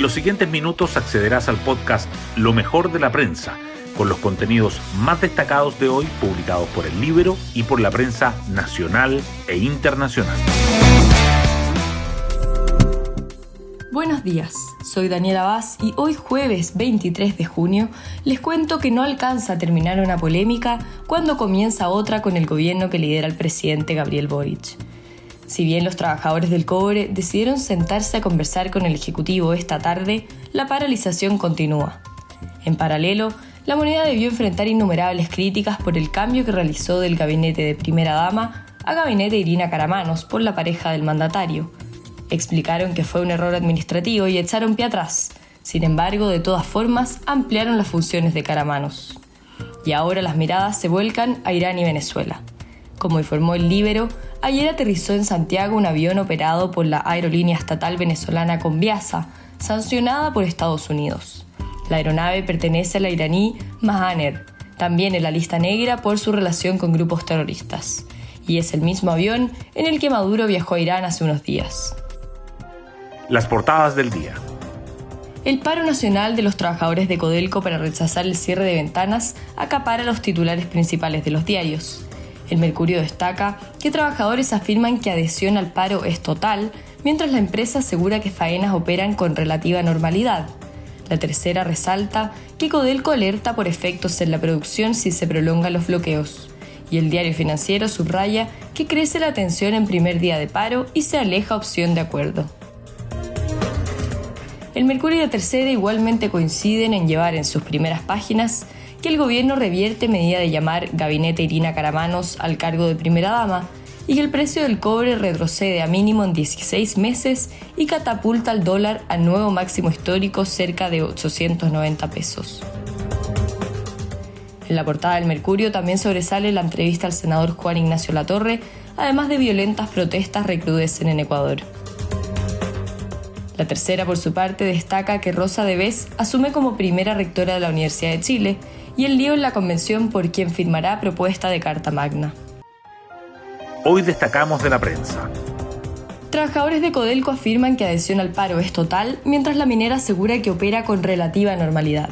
En los siguientes minutos accederás al podcast Lo mejor de la prensa, con los contenidos más destacados de hoy publicados por el libro y por la prensa nacional e internacional. Buenos días, soy Daniela Vaz y hoy jueves 23 de junio les cuento que no alcanza a terminar una polémica cuando comienza otra con el gobierno que lidera el presidente Gabriel Boric. Si bien los trabajadores del cobre decidieron sentarse a conversar con el Ejecutivo esta tarde, la paralización continúa. En paralelo, la moneda debió enfrentar innumerables críticas por el cambio que realizó del gabinete de primera dama a gabinete Irina Caramanos por la pareja del mandatario, Explicaron que fue un error administrativo y echaron pie atrás. Sin embargo, de todas formas, ampliaron las funciones de Caramanos. Y ahora las miradas se vuelcan a Irán y Venezuela. Como informó el Libero, ayer aterrizó en Santiago un avión operado por la aerolínea estatal venezolana Conviasa, sancionada por Estados Unidos. La aeronave pertenece a la iraní Mahaner, también en la lista negra por su relación con grupos terroristas. Y es el mismo avión en el que Maduro viajó a Irán hace unos días. Las portadas del día. El paro nacional de los trabajadores de Codelco para rechazar el cierre de ventanas acapara los titulares principales de los diarios. El Mercurio destaca que trabajadores afirman que adhesión al paro es total, mientras la empresa asegura que faenas operan con relativa normalidad. La tercera resalta que Codelco alerta por efectos en la producción si se prolongan los bloqueos. Y el diario financiero subraya que crece la tensión en primer día de paro y se aleja opción de acuerdo. El Mercurio y la Tercera igualmente coinciden en llevar en sus primeras páginas que el gobierno revierte medida de llamar Gabinete Irina Caramanos al cargo de primera dama y que el precio del cobre retrocede a mínimo en 16 meses y catapulta al dólar a nuevo máximo histórico cerca de 890 pesos. En la portada del Mercurio también sobresale la entrevista al senador Juan Ignacio Latorre, además de violentas protestas recrudecen en Ecuador. La tercera, por su parte, destaca que Rosa de Vez asume como primera rectora de la Universidad de Chile y el lío en la convención por quien firmará propuesta de Carta Magna. Hoy destacamos de la prensa. Trabajadores de Codelco afirman que adhesión al paro es total, mientras la minera asegura que opera con relativa normalidad.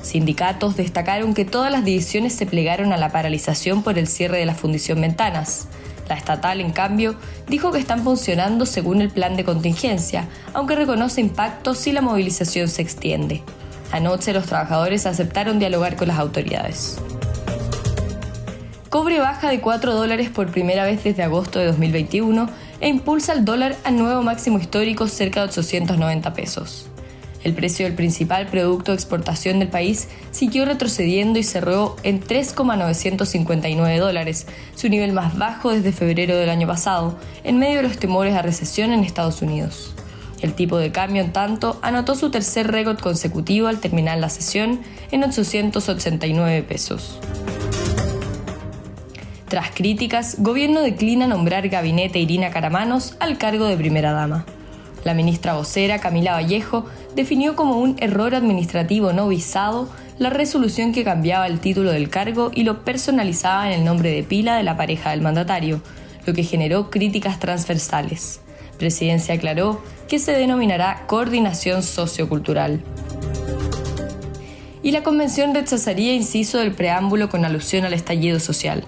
Sindicatos destacaron que todas las divisiones se plegaron a la paralización por el cierre de la fundición Ventanas. La estatal, en cambio, dijo que están funcionando según el plan de contingencia, aunque reconoce impactos si la movilización se extiende. Anoche los trabajadores aceptaron dialogar con las autoridades. Cobre baja de 4 dólares por primera vez desde agosto de 2021 e impulsa el dólar a nuevo máximo histórico cerca de 890 pesos. El precio del principal producto de exportación del país siguió retrocediendo y cerró en 3,959 dólares, su nivel más bajo desde febrero del año pasado, en medio de los temores a recesión en Estados Unidos. El tipo de cambio, en tanto, anotó su tercer récord consecutivo al terminar la sesión en 889 pesos. Tras críticas, gobierno declina nombrar gabinete Irina Caramanos al cargo de primera dama. La ministra vocera, Camila Vallejo, definió como un error administrativo no visado la resolución que cambiaba el título del cargo y lo personalizaba en el nombre de pila de la pareja del mandatario, lo que generó críticas transversales. Presidencia aclaró que se denominará coordinación sociocultural. Y la convención rechazaría inciso del preámbulo con alusión al estallido social.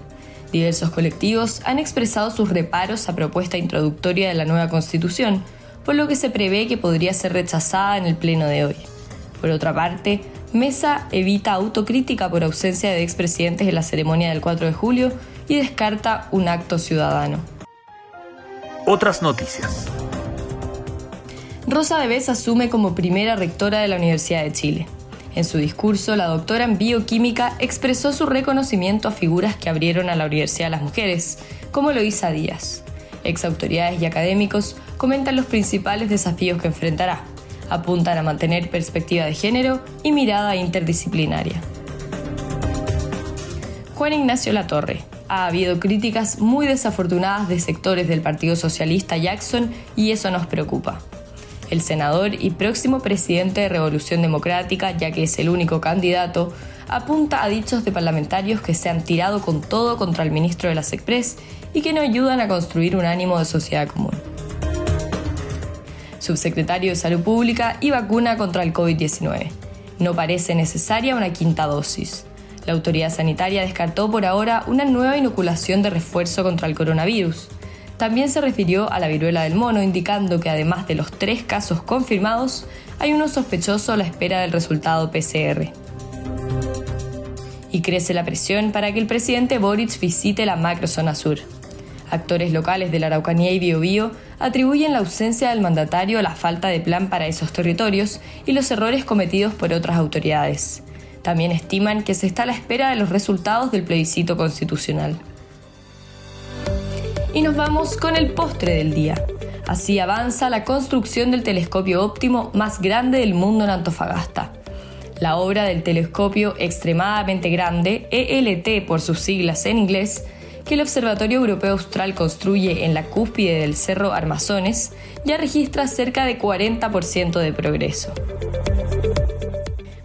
Diversos colectivos han expresado sus reparos a propuesta introductoria de la nueva constitución, por lo que se prevé que podría ser rechazada en el pleno de hoy. Por otra parte, Mesa evita autocrítica por ausencia de expresidentes en la ceremonia del 4 de julio y descarta un acto ciudadano. Otras noticias. Rosa Debes asume como primera rectora de la Universidad de Chile. En su discurso, la doctora en bioquímica expresó su reconocimiento a figuras que abrieron a la Universidad de las Mujeres, como Loisa Díaz. Ex autoridades y académicos comentan los principales desafíos que enfrentará. Apuntan a mantener perspectiva de género y mirada interdisciplinaria. Juan Ignacio Latorre. Ha habido críticas muy desafortunadas de sectores del Partido Socialista Jackson y eso nos preocupa. El senador y próximo presidente de Revolución Democrática, ya que es el único candidato, apunta a dichos de parlamentarios que se han tirado con todo contra el ministro de la SECPRES y que no ayudan a construir un ánimo de sociedad común. subsecretario de Salud Pública y vacuna contra el COVID-19. No parece necesaria una quinta dosis. La autoridad sanitaria descartó por ahora una nueva inoculación de refuerzo contra el coronavirus. También se refirió a la viruela del mono, indicando que además de los tres casos confirmados, hay uno sospechoso a la espera del resultado PCR. Y crece la presión para que el presidente Boric visite la macrozona sur. Actores locales de la Araucanía y Biobío atribuyen la ausencia del mandatario a la falta de plan para esos territorios y los errores cometidos por otras autoridades. También estiman que se está a la espera de los resultados del plebiscito constitucional. Y nos vamos con el postre del día. Así avanza la construcción del telescopio óptimo más grande del mundo en Antofagasta. La obra del telescopio extremadamente grande, ELT por sus siglas en inglés, que el Observatorio Europeo Austral construye en la cúspide del Cerro Armazones, ya registra cerca de 40% de progreso.